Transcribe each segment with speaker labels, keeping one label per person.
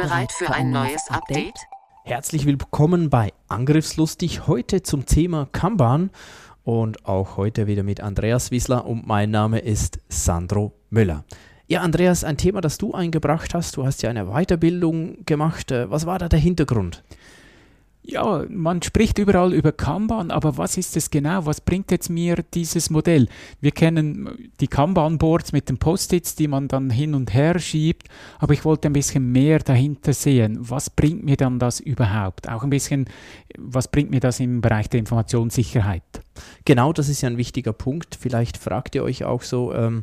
Speaker 1: Bereit für ein neues Update?
Speaker 2: Herzlich willkommen bei Angriffslustig. Heute zum Thema Kanban und auch heute wieder mit Andreas Wiesler und mein Name ist Sandro Müller. Ja, Andreas, ein Thema, das du eingebracht hast. Du hast ja eine Weiterbildung gemacht. Äh, was war da der Hintergrund?
Speaker 3: Ja, man spricht überall über Kanban, aber was ist es genau? Was bringt jetzt mir dieses Modell? Wir kennen die Kanban-Boards mit den Post-its, die man dann hin und her schiebt, aber ich wollte ein bisschen mehr dahinter sehen. Was bringt mir dann das überhaupt? Auch ein bisschen, was bringt mir das im Bereich der Informationssicherheit?
Speaker 2: Genau, das ist ja ein wichtiger Punkt. Vielleicht fragt ihr euch auch so, ähm,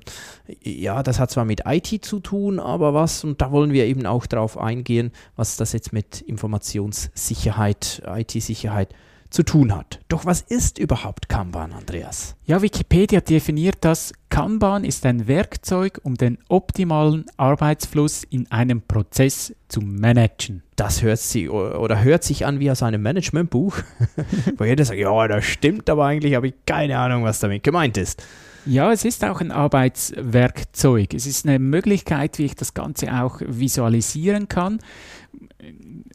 Speaker 2: ja, das hat zwar mit IT zu tun, aber was, und da wollen wir eben auch darauf eingehen, was das jetzt mit Informationssicherheit, IT-Sicherheit zu tun hat. Doch was ist überhaupt Kanban, Andreas?
Speaker 3: Ja, Wikipedia definiert das. Kanban ist ein Werkzeug, um den optimalen Arbeitsfluss in einem Prozess zu managen.
Speaker 2: Das hört sich oder hört sich an wie aus einem Managementbuch, wo jeder sagt, ja, das stimmt, aber eigentlich habe ich keine Ahnung, was damit gemeint ist.
Speaker 3: Ja, es ist auch ein Arbeitswerkzeug. Es ist eine Möglichkeit, wie ich das Ganze auch visualisieren kann.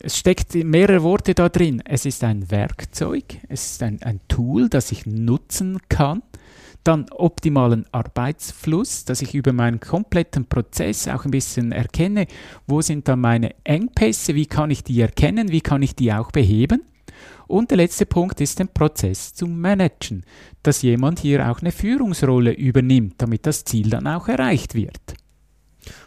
Speaker 3: Es steckt mehrere Worte da drin. Es ist ein Werkzeug, es ist ein, ein Tool, das ich nutzen kann. Dann optimalen Arbeitsfluss, dass ich über meinen kompletten Prozess auch ein bisschen erkenne, wo sind da meine Engpässe, wie kann ich die erkennen, wie kann ich die auch beheben. Und der letzte Punkt ist, den Prozess zu managen, dass jemand hier auch eine Führungsrolle übernimmt, damit das Ziel dann auch erreicht wird.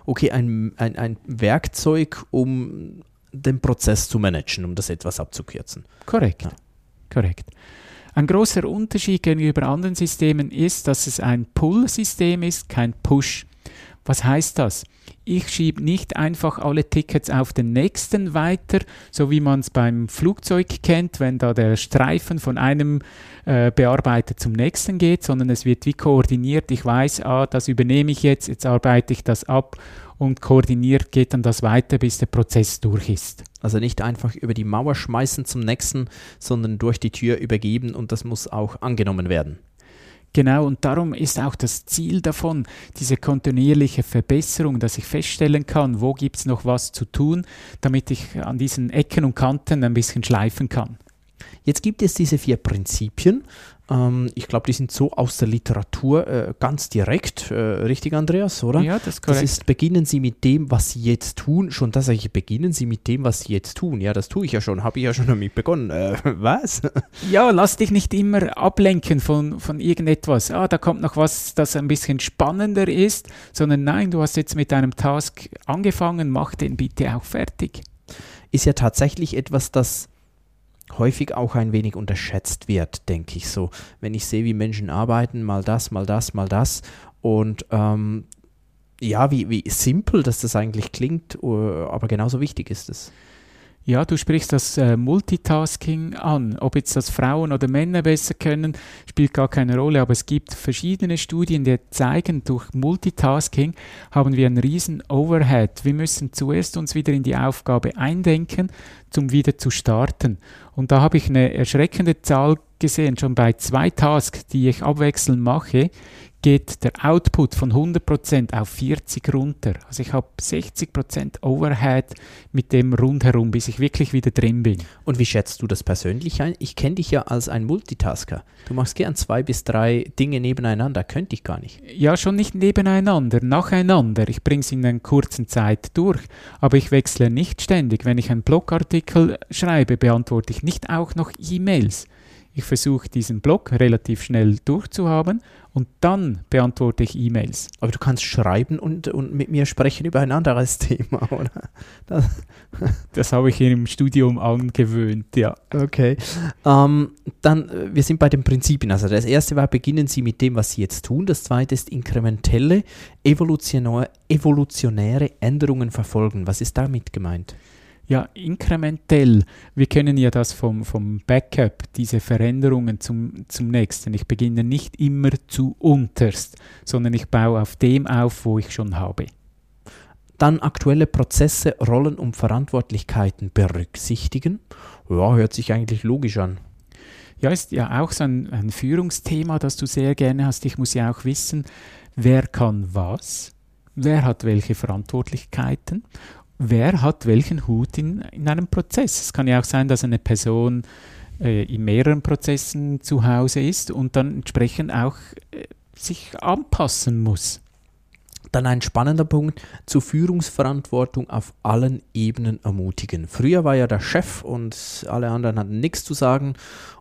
Speaker 2: Okay, ein, ein, ein Werkzeug, um den Prozess zu managen, um das etwas abzukürzen.
Speaker 3: Korrekt. Ja. Korrekt. Ein großer Unterschied gegenüber anderen Systemen ist, dass es ein Pull-System ist, kein Push. Was heißt das? Ich schiebe nicht einfach alle Tickets auf den nächsten weiter, so wie man es beim Flugzeug kennt, wenn da der Streifen von einem äh, Bearbeiter zum nächsten geht, sondern es wird wie koordiniert. Ich weiß, ah, das übernehme ich jetzt, jetzt arbeite ich das ab und koordiniert geht dann das weiter, bis der Prozess durch ist.
Speaker 2: Also nicht einfach über die Mauer schmeißen zum nächsten, sondern durch die Tür übergeben und das muss auch angenommen werden.
Speaker 3: Genau, und darum ist auch das Ziel davon, diese kontinuierliche Verbesserung, dass ich feststellen kann, wo gibt es noch was zu tun, damit ich an diesen Ecken und Kanten ein bisschen schleifen kann.
Speaker 2: Jetzt gibt es diese vier Prinzipien. Ähm, ich glaube, die sind so aus der Literatur äh, ganz direkt. Äh, richtig, Andreas, oder?
Speaker 3: Ja, das ist korrekt.
Speaker 2: Das ist, beginnen Sie mit dem, was Sie jetzt tun. Schon das sage ich, beginnen Sie mit dem, was Sie jetzt tun. Ja, das tue ich ja schon, habe ich ja schon damit begonnen. Äh, was?
Speaker 3: Ja, lass dich nicht immer ablenken von, von irgendetwas. Ah, da kommt noch was, das ein bisschen spannender ist, sondern nein, du hast jetzt mit deinem Task angefangen, mach den bitte auch fertig.
Speaker 2: Ist ja tatsächlich etwas, das häufig auch ein wenig unterschätzt wird, denke ich so. Wenn ich sehe, wie Menschen arbeiten, mal das, mal das, mal das. Und ähm, ja, wie, wie simpel dass das eigentlich klingt, äh, aber genauso wichtig ist es.
Speaker 3: Ja, du sprichst das äh, Multitasking an. Ob jetzt das Frauen oder Männer besser können, spielt gar keine Rolle. Aber es gibt verschiedene Studien, die zeigen, durch Multitasking haben wir einen riesen Overhead. Wir müssen zuerst uns wieder in die Aufgabe eindenken, um wieder zu starten. Und da habe ich eine erschreckende Zahl gesehen, schon bei zwei Tasks, die ich abwechselnd mache, geht der Output von 100% auf 40 runter. Also ich habe 60% Overhead mit dem rundherum, bis ich wirklich wieder drin bin.
Speaker 2: Und wie schätzt du das persönlich ein? Ich kenne dich ja als ein Multitasker. Du machst gern zwei bis drei Dinge nebeneinander. Könnte ich gar nicht.
Speaker 3: Ja, schon nicht nebeneinander, nacheinander. Ich bringe es in einer kurzen Zeit durch. Aber ich wechsle nicht ständig. Wenn ich einen Blogartikel schreibe, beantworte ich nicht auch noch E-Mails. Ich versuche diesen Block relativ schnell durchzuhaben und dann beantworte ich E-Mails.
Speaker 2: Aber du kannst schreiben und, und mit mir sprechen über ein anderes Thema, oder?
Speaker 3: Das, das habe ich im Studium angewöhnt, ja.
Speaker 2: Okay. Ähm, dann, äh, wir sind bei den Prinzipien. Also das erste war, beginnen Sie mit dem, was Sie jetzt tun. Das zweite ist inkrementelle, evolutionäre, evolutionäre Änderungen verfolgen. Was ist damit gemeint?
Speaker 3: Ja, inkrementell. Wir kennen ja das vom, vom Backup, diese Veränderungen zum, zum nächsten. Ich beginne nicht immer zu unterst, sondern ich baue auf dem auf, wo ich schon habe.
Speaker 2: Dann aktuelle Prozesse, Rollen und Verantwortlichkeiten berücksichtigen. Ja, hört sich eigentlich logisch an.
Speaker 3: Ja, ist ja auch so ein, ein Führungsthema, das du sehr gerne hast. Ich muss ja auch wissen, wer kann was, wer hat welche Verantwortlichkeiten wer hat welchen Hut in, in einem Prozess. Es kann ja auch sein, dass eine Person äh, in mehreren Prozessen zu Hause ist und dann entsprechend auch äh, sich anpassen muss.
Speaker 2: Dann ein spannender Punkt, zur Führungsverantwortung auf allen Ebenen ermutigen. Früher war ja der Chef und alle anderen hatten nichts zu sagen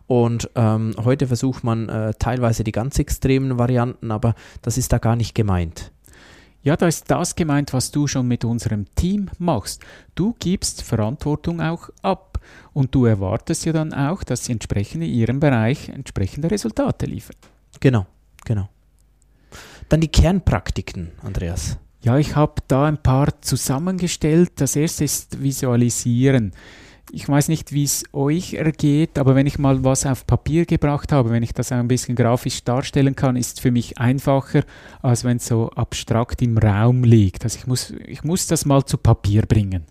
Speaker 2: und ähm, heute versucht man äh, teilweise die ganz extremen Varianten, aber das ist da gar nicht gemeint.
Speaker 3: Ja, da ist das gemeint, was du schon mit unserem Team machst. Du gibst Verantwortung auch ab und du erwartest ja dann auch, dass sie entsprechend in ihrem Bereich entsprechende Resultate liefern.
Speaker 2: Genau, genau. Dann die Kernpraktiken, Andreas.
Speaker 3: Ja, ich habe da ein paar zusammengestellt. Das erste ist Visualisieren ich weiß nicht, wie es euch ergeht, aber wenn ich mal was auf Papier gebracht habe, wenn ich das ein bisschen grafisch darstellen kann, ist es für mich einfacher, als wenn es so abstrakt im Raum liegt. Also ich muss, ich muss das mal zu Papier bringen.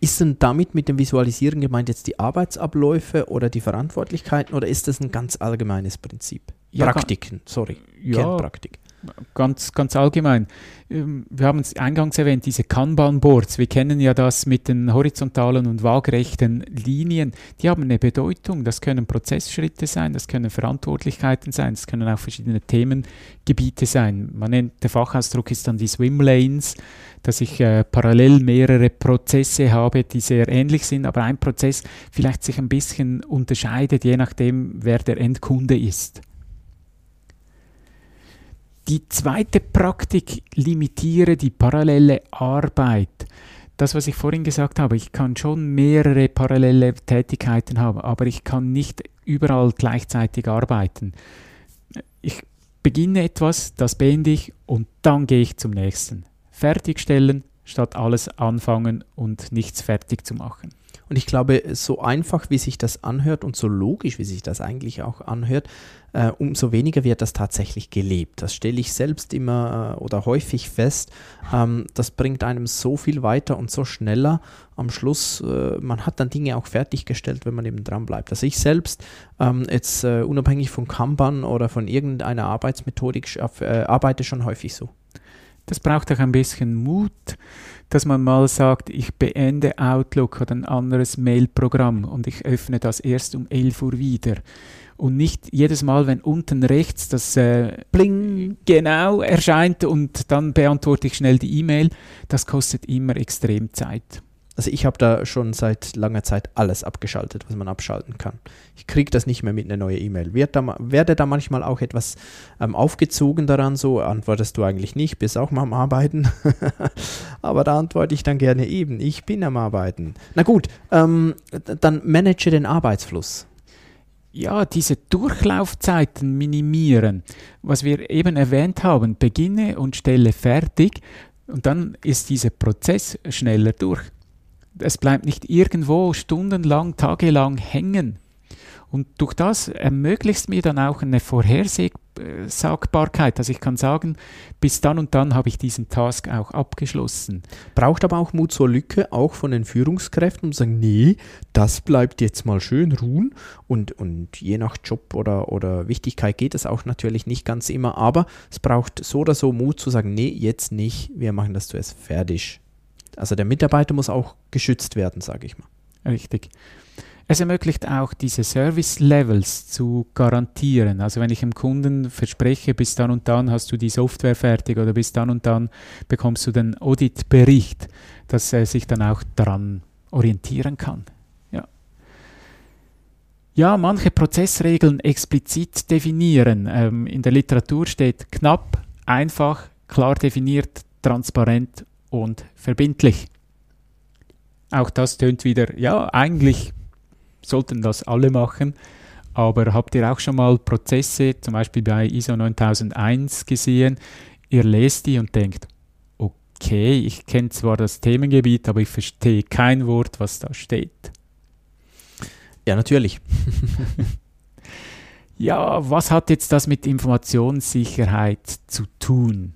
Speaker 2: Ist denn damit mit dem Visualisieren gemeint jetzt die Arbeitsabläufe oder die Verantwortlichkeiten oder ist das ein ganz allgemeines Prinzip?
Speaker 3: Ja,
Speaker 2: Praktiken, sorry.
Speaker 3: Ja, Kernpraktik ganz, ganz allgemein. Ähm, wir haben es eingangs erwähnt, diese Kanban-Boards. Wir kennen ja das mit den horizontalen und waagerechten Linien. Die haben eine Bedeutung. Das können Prozessschritte sein, das können Verantwortlichkeiten sein, das können auch verschiedene Themengebiete sein. Man nennt, der Fachausdruck ist dann die Swim Lanes, dass ich äh, parallel mehrere Prozesse habe, die sehr ähnlich sind, aber ein Prozess vielleicht sich ein bisschen unterscheidet, je nachdem, wer der Endkunde ist. Die zweite Praktik limitiere die parallele Arbeit. Das, was ich vorhin gesagt habe, ich kann schon mehrere parallele Tätigkeiten haben, aber ich kann nicht überall gleichzeitig arbeiten. Ich beginne etwas, das beende ich und dann gehe ich zum nächsten. Fertigstellen statt alles anfangen und nichts fertig zu machen.
Speaker 2: Und ich glaube, so einfach wie sich das anhört und so logisch wie sich das eigentlich auch anhört, äh, umso weniger wird das tatsächlich gelebt. Das stelle ich selbst immer äh, oder häufig fest. Ähm, das bringt einem so viel weiter und so schneller. Am Schluss, äh, man hat dann Dinge auch fertiggestellt, wenn man eben dran bleibt. Also ich selbst, ähm, jetzt äh, unabhängig von Kanban oder von irgendeiner Arbeitsmethodik, äh, arbeite schon häufig so.
Speaker 3: Das braucht auch ein bisschen Mut, dass man mal sagt, ich beende Outlook oder ein anderes Mailprogramm und ich öffne das erst um 11 Uhr wieder und nicht jedes Mal, wenn unten rechts das äh, Bling genau erscheint und dann beantworte ich schnell die E-Mail, das kostet immer extrem Zeit.
Speaker 2: Also ich habe da schon seit langer Zeit alles abgeschaltet, was man abschalten kann. Ich kriege das nicht mehr mit einer neuen E-Mail. werde da manchmal auch etwas ähm, aufgezogen daran, so antwortest du eigentlich nicht, bist auch mal am Arbeiten. Aber da antworte ich dann gerne eben, ich bin am Arbeiten. Na gut, ähm, dann manage den Arbeitsfluss
Speaker 3: ja, diese Durchlaufzeiten minimieren. Was wir eben erwähnt haben, beginne und stelle fertig und dann ist dieser Prozess schneller durch. Es bleibt nicht irgendwo stundenlang, tagelang hängen. Und durch das ermöglicht mir dann auch eine Vorhersagbarkeit. Also ich kann sagen, bis dann und dann habe ich diesen Task auch abgeschlossen.
Speaker 2: Braucht aber auch Mut zur Lücke, auch von den Führungskräften, um zu sagen, nee, das bleibt jetzt mal schön ruhen. Und, und je nach Job oder, oder Wichtigkeit geht es auch natürlich nicht ganz immer, aber es braucht so oder so Mut zu sagen, nee, jetzt nicht, wir machen das zuerst fertig. Also der Mitarbeiter muss auch geschützt werden, sage ich mal.
Speaker 3: Richtig. Es ermöglicht auch diese Service-Levels zu garantieren. Also wenn ich dem Kunden verspreche, bis dann und dann hast du die Software fertig oder bis dann und dann bekommst du den Audit-Bericht, dass er sich dann auch daran orientieren kann. Ja. Ja, manche Prozessregeln explizit definieren. Ähm, in der Literatur steht knapp, einfach, klar definiert, transparent und verbindlich. Auch das tönt wieder, ja, eigentlich sollten das alle machen. Aber habt ihr auch schon mal Prozesse, zum Beispiel bei ISO 9001 gesehen? Ihr lest die und denkt, okay, ich kenne zwar das Themengebiet, aber ich verstehe kein Wort, was da steht.
Speaker 2: Ja, natürlich.
Speaker 3: ja, was hat jetzt das mit Informationssicherheit zu tun?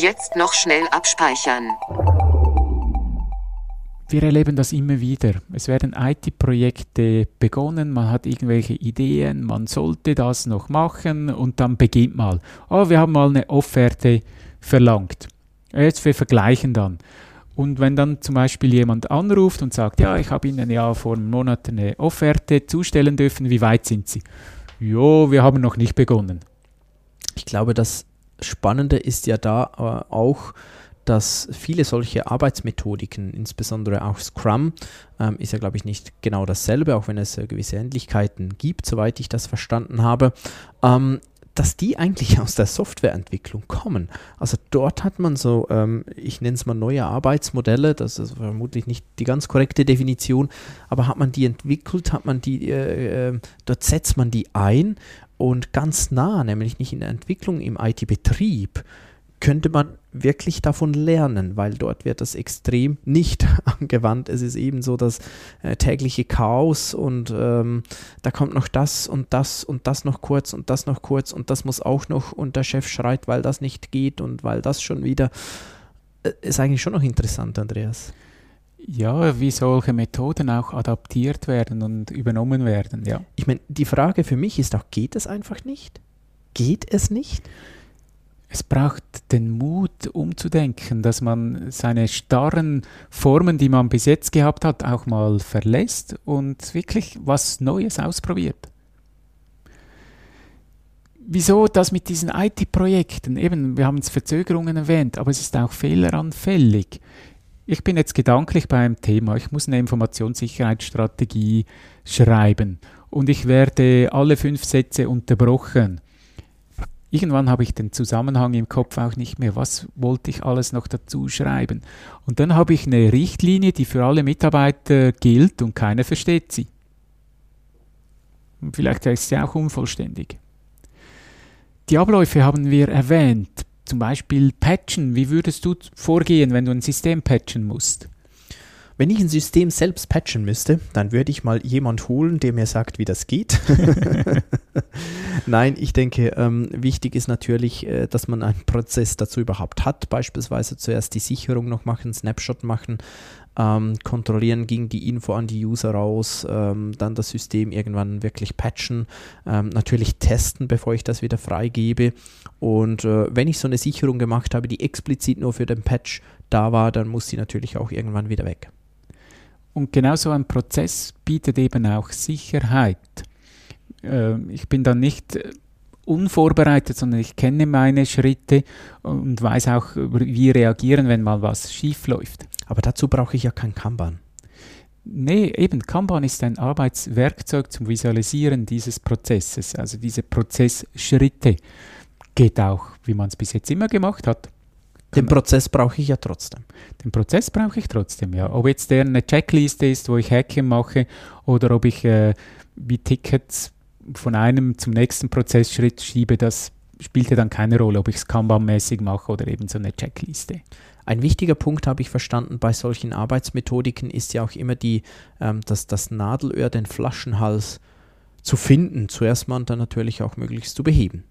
Speaker 1: Jetzt noch schnell abspeichern.
Speaker 3: Wir erleben das immer wieder. Es werden IT-Projekte begonnen, man hat irgendwelche Ideen, man sollte das noch machen und dann beginnt mal. Oh, wir haben mal eine Offerte verlangt. Jetzt wir vergleichen dann. Und wenn dann zum Beispiel jemand anruft und sagt, ja, ich habe Ihnen ja vor einem Monat eine Offerte zustellen dürfen, wie weit sind Sie? Jo, wir haben noch nicht begonnen.
Speaker 2: Ich glaube, das Spannende ist ja da äh, auch, dass viele solche Arbeitsmethodiken, insbesondere auch Scrum, ähm, ist ja, glaube ich, nicht genau dasselbe, auch wenn es äh, gewisse Ähnlichkeiten gibt, soweit ich das verstanden habe, ähm, dass die eigentlich aus der Softwareentwicklung kommen. Also dort hat man so, ähm, ich nenne es mal neue Arbeitsmodelle, das ist vermutlich nicht die ganz korrekte Definition, aber hat man die entwickelt, hat man die, äh, äh, dort setzt man die ein und ganz nah, nämlich nicht in der Entwicklung, im IT-Betrieb, könnte man wirklich davon lernen, weil dort wird das extrem nicht angewandt. Es ist eben so das äh, tägliche Chaos und ähm, da kommt noch das und das und das noch kurz und das noch kurz und das muss auch noch und der Chef schreit, weil das nicht geht und weil das schon wieder äh, ist eigentlich schon noch interessant, Andreas.
Speaker 3: Ja, wie solche Methoden auch adaptiert werden und übernommen werden, ja.
Speaker 2: Ich meine, die Frage für mich ist auch, geht es einfach nicht? Geht es nicht?
Speaker 3: es braucht den Mut, umzudenken, dass man seine starren Formen, die man bis jetzt gehabt hat, auch mal verlässt und wirklich was Neues ausprobiert. Wieso das mit diesen IT-Projekten? Eben, wir haben es Verzögerungen erwähnt, aber es ist auch fehleranfällig. Ich bin jetzt gedanklich beim Thema. Ich muss eine Informationssicherheitsstrategie schreiben und ich werde alle fünf Sätze unterbrochen irgendwann habe ich den Zusammenhang im Kopf auch nicht mehr. Was wollte ich alles noch dazu schreiben? Und dann habe ich eine Richtlinie, die für alle Mitarbeiter gilt und keiner versteht sie. Und vielleicht ist sie auch unvollständig. Die Abläufe haben wir erwähnt. Zum Beispiel Patchen. Wie würdest du vorgehen, wenn du ein System patchen musst?
Speaker 2: Wenn ich ein System selbst patchen müsste, dann würde ich mal jemand holen, der mir sagt, wie das geht. Nein, ich denke, ähm, wichtig ist natürlich, äh, dass man einen Prozess dazu überhaupt hat. Beispielsweise zuerst die Sicherung noch machen, Snapshot machen, ähm, kontrollieren, ging die Info an die User raus, ähm, dann das System irgendwann wirklich patchen, ähm, natürlich testen, bevor ich das wieder freigebe. Und äh, wenn ich so eine Sicherung gemacht habe, die explizit nur für den Patch da war, dann muss sie natürlich auch irgendwann wieder weg.
Speaker 3: Und genau so ein Prozess bietet eben auch Sicherheit. Ähm, ich bin dann nicht äh, unvorbereitet, sondern ich kenne meine Schritte und weiß auch, wie reagieren, wenn mal was schief läuft.
Speaker 2: Aber dazu brauche ich ja kein Kanban.
Speaker 3: Nee, eben Kanban ist ein Arbeitswerkzeug zum Visualisieren dieses Prozesses, also diese Prozessschritte. Geht auch, wie man es bis jetzt immer gemacht hat.
Speaker 2: Den Prozess brauche ich ja trotzdem.
Speaker 3: Den Prozess brauche ich trotzdem, ja. Ob jetzt der eine Checkliste ist, wo ich Häkchen mache, oder ob ich äh, wie Tickets von einem zum nächsten Prozessschritt schiebe, das spielt ja dann keine Rolle, ob ich es Kanban-mäßig mache oder eben so eine Checkliste.
Speaker 2: Ein wichtiger Punkt habe ich verstanden bei solchen Arbeitsmethodiken ist ja auch immer die, ähm, dass das Nadelöhr, den Flaschenhals zu finden, zuerst mal und dann natürlich auch möglichst zu beheben.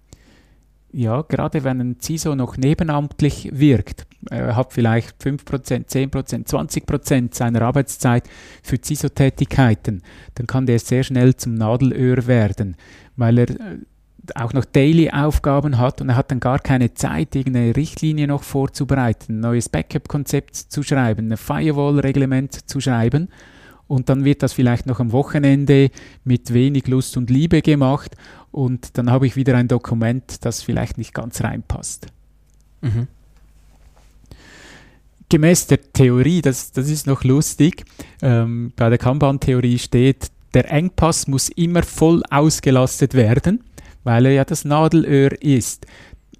Speaker 3: Ja, gerade wenn ein CISO noch nebenamtlich wirkt, er hat vielleicht 5%, 10%, 20% seiner Arbeitszeit für CISO-Tätigkeiten, dann kann der sehr schnell zum Nadelöhr werden, weil er äh, auch noch Daily-Aufgaben hat und er hat dann gar keine Zeit, irgendeine Richtlinie noch vorzubereiten, ein neues Backup-Konzept zu schreiben, ein Firewall-Reglement zu schreiben und dann wird das vielleicht noch am Wochenende mit wenig Lust und Liebe gemacht und dann habe ich wieder ein Dokument, das vielleicht nicht ganz reinpasst. Mhm. Gemäß der Theorie, das, das ist noch lustig, ähm, bei der Kanban-Theorie steht, der Engpass muss immer voll ausgelastet werden, weil er ja das Nadelöhr ist.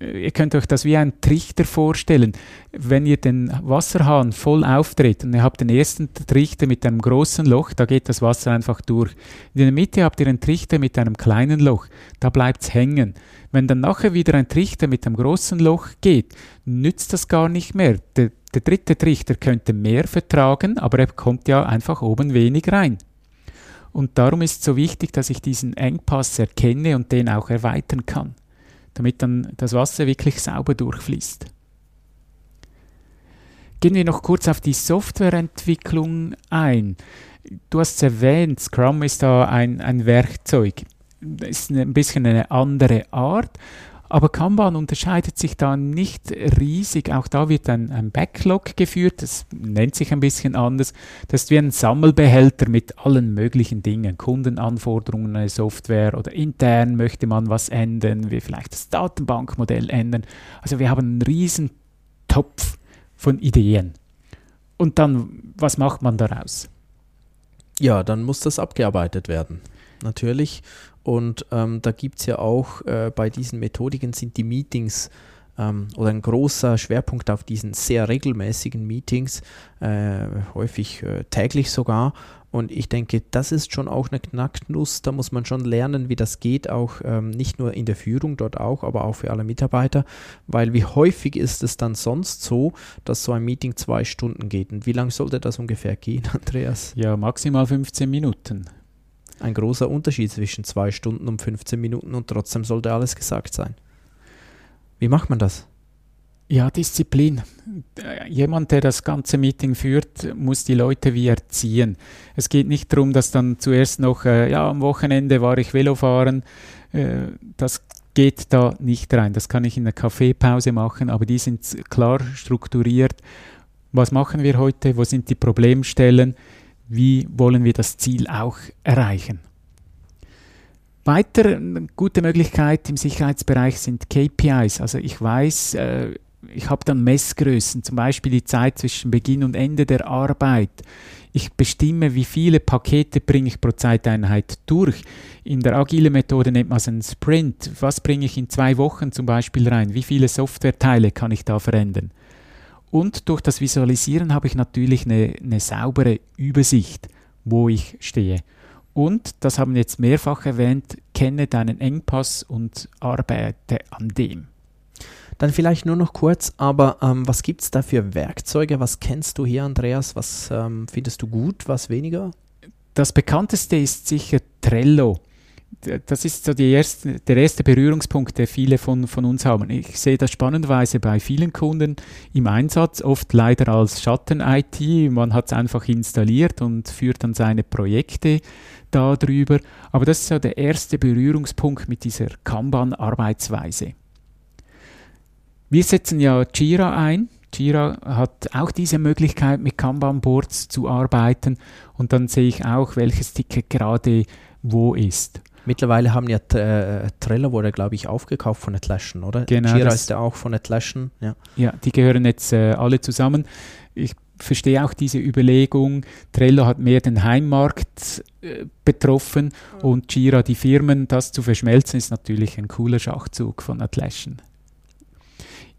Speaker 3: Äh, ihr könnt euch das wie ein Trichter vorstellen. Wenn ihr den Wasserhahn voll aufdreht und ihr habt den ersten Trichter mit einem großen Loch, da geht das Wasser einfach durch. In der Mitte habt ihr einen Trichter mit einem kleinen Loch, da bleibt es hängen. Wenn dann nachher wieder ein Trichter mit einem großen Loch geht, nützt das gar nicht mehr. Der, der dritte Trichter könnte mehr vertragen, aber er kommt ja einfach oben wenig rein. Und darum ist es so wichtig, dass ich diesen Engpass erkenne und den auch erweitern kann damit dann das Wasser wirklich sauber durchfließt. Gehen wir noch kurz auf die Softwareentwicklung ein. Du hast es erwähnt, Scrum ist da ein, ein Werkzeug. Das ist ein bisschen eine andere Art, aber Kanban unterscheidet sich da nicht riesig. Auch da wird ein, ein, Backlog geführt. Das nennt sich ein bisschen anders. Das ist wie ein Sammelbehälter mit allen möglichen Dingen. Kundenanforderungen, eine Software oder intern möchte man was ändern, wie vielleicht das Datenbankmodell ändern. Also wir haben einen riesen Topf von Ideen. Und dann, was macht man daraus?
Speaker 2: Ja, dann muss das abgearbeitet werden. Natürlich. Und ähm, da gibt es ja auch äh, bei diesen Methodiken sind die Meetings ähm, oder ein großer Schwerpunkt auf diesen sehr regelmäßigen Meetings, äh, häufig äh, täglich sogar. Und ich denke, das ist schon auch eine Knacknuss. Da muss man schon lernen, wie das geht, auch ähm, nicht nur in der Führung dort auch, aber auch für alle Mitarbeiter. Weil wie häufig ist es dann sonst so, dass so ein Meeting zwei Stunden geht? Und wie lange sollte das ungefähr gehen, Andreas?
Speaker 3: Ja, maximal 15 Minuten
Speaker 2: ein großer Unterschied zwischen zwei Stunden und 15 Minuten und trotzdem sollte alles gesagt sein. Wie macht man das?
Speaker 3: Ja, Disziplin. Jemand, der das ganze Meeting führt, muss die Leute wie erziehen. Es geht nicht darum, dass dann zuerst noch, äh, ja, am Wochenende war ich Velofahren. Äh, das geht da nicht rein. Das kann ich in der Kaffeepause machen, aber die sind klar strukturiert. Was machen wir heute? Wo sind die Problemstellen? Wie wollen wir das Ziel auch erreichen. Weiter eine gute Möglichkeit im Sicherheitsbereich sind KPIs. Also ich weiß, äh, ich habe dann Messgrößen, zum Beispiel die Zeit zwischen Beginn und Ende der Arbeit. Ich bestimme, wie viele Pakete bringe ich pro Zeiteinheit durch. In der agilen Methode nennt man es einen Sprint. Was bringe ich in zwei Wochen zum Beispiel rein? Wie viele Softwareteile kann ich da verändern? Und durch das Visualisieren habe ich natürlich eine, eine saubere Übersicht, wo ich stehe. Und, das haben wir jetzt mehrfach erwähnt, kenne deinen Engpass und arbeite an dem.
Speaker 2: Dann vielleicht nur noch kurz, aber ähm, was gibt es da für Werkzeuge? Was kennst du hier, Andreas? Was ähm, findest du gut, was weniger?
Speaker 3: Das bekannteste ist sicher Trello das ist so erste, der erste Berührungspunkt, der viele von, von uns haben. Ich sehe das spannenderweise bei vielen Kunden im Einsatz, oft leider als Schatten-IT. Man hat es einfach installiert und führt dann seine Projekte darüber. Aber das ist so der erste Berührungspunkt mit dieser Kanban-Arbeitsweise. Wir setzen ja Jira ein. Jira hat auch diese Möglichkeit, mit Kanban-Boards zu arbeiten. Und dann sehe ich auch, welches Ticket gerade wo ist.
Speaker 2: Mittlerweile haben ja äh, Trello wurde, glaube ich, aufgekauft von Atlassian, oder?
Speaker 3: Genau.
Speaker 2: Jira ist ja auch von Atlassian, ja.
Speaker 3: Ja, die gehören jetzt äh, alle zusammen. Ich verstehe auch diese Überlegung. Trello hat mehr den Heimmarkt äh, betroffen mhm. und Jira die Firmen. Das zu verschmelzen ist natürlich ein cooler Schachzug von Atlassian.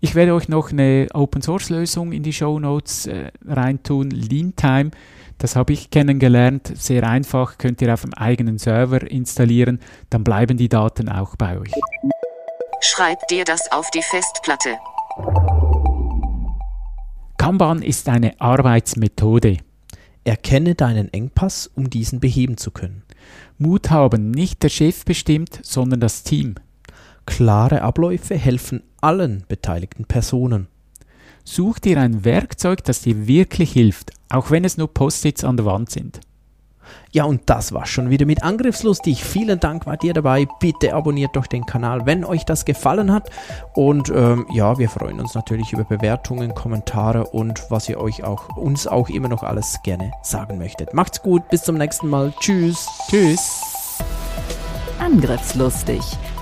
Speaker 3: Ich werde euch noch eine Open Source Lösung in die Show Notes äh, reintun, Leantime. Das habe ich kennengelernt. Sehr einfach, könnt ihr auf dem eigenen Server installieren, dann bleiben die Daten auch bei euch.
Speaker 1: Schreib dir das auf die Festplatte.
Speaker 3: Kanban ist eine Arbeitsmethode.
Speaker 2: Erkenne deinen Engpass, um diesen beheben zu können.
Speaker 3: Mut haben, nicht der Chef bestimmt, sondern das Team.
Speaker 2: Klare Abläufe helfen allen beteiligten Personen.
Speaker 3: Such dir ein Werkzeug, das dir wirklich hilft, auch wenn es nur Post-its an der Wand sind.
Speaker 2: Ja, und das war schon wieder mit Angriffslustig. Vielen Dank, war dir dabei. Bitte abonniert doch den Kanal, wenn euch das gefallen hat. Und ähm, ja, wir freuen uns natürlich über Bewertungen, Kommentare und was ihr euch auch uns auch immer noch alles gerne sagen möchtet. Macht's gut, bis zum nächsten Mal. Tschüss.
Speaker 3: Tschüss.
Speaker 4: Angriffslustig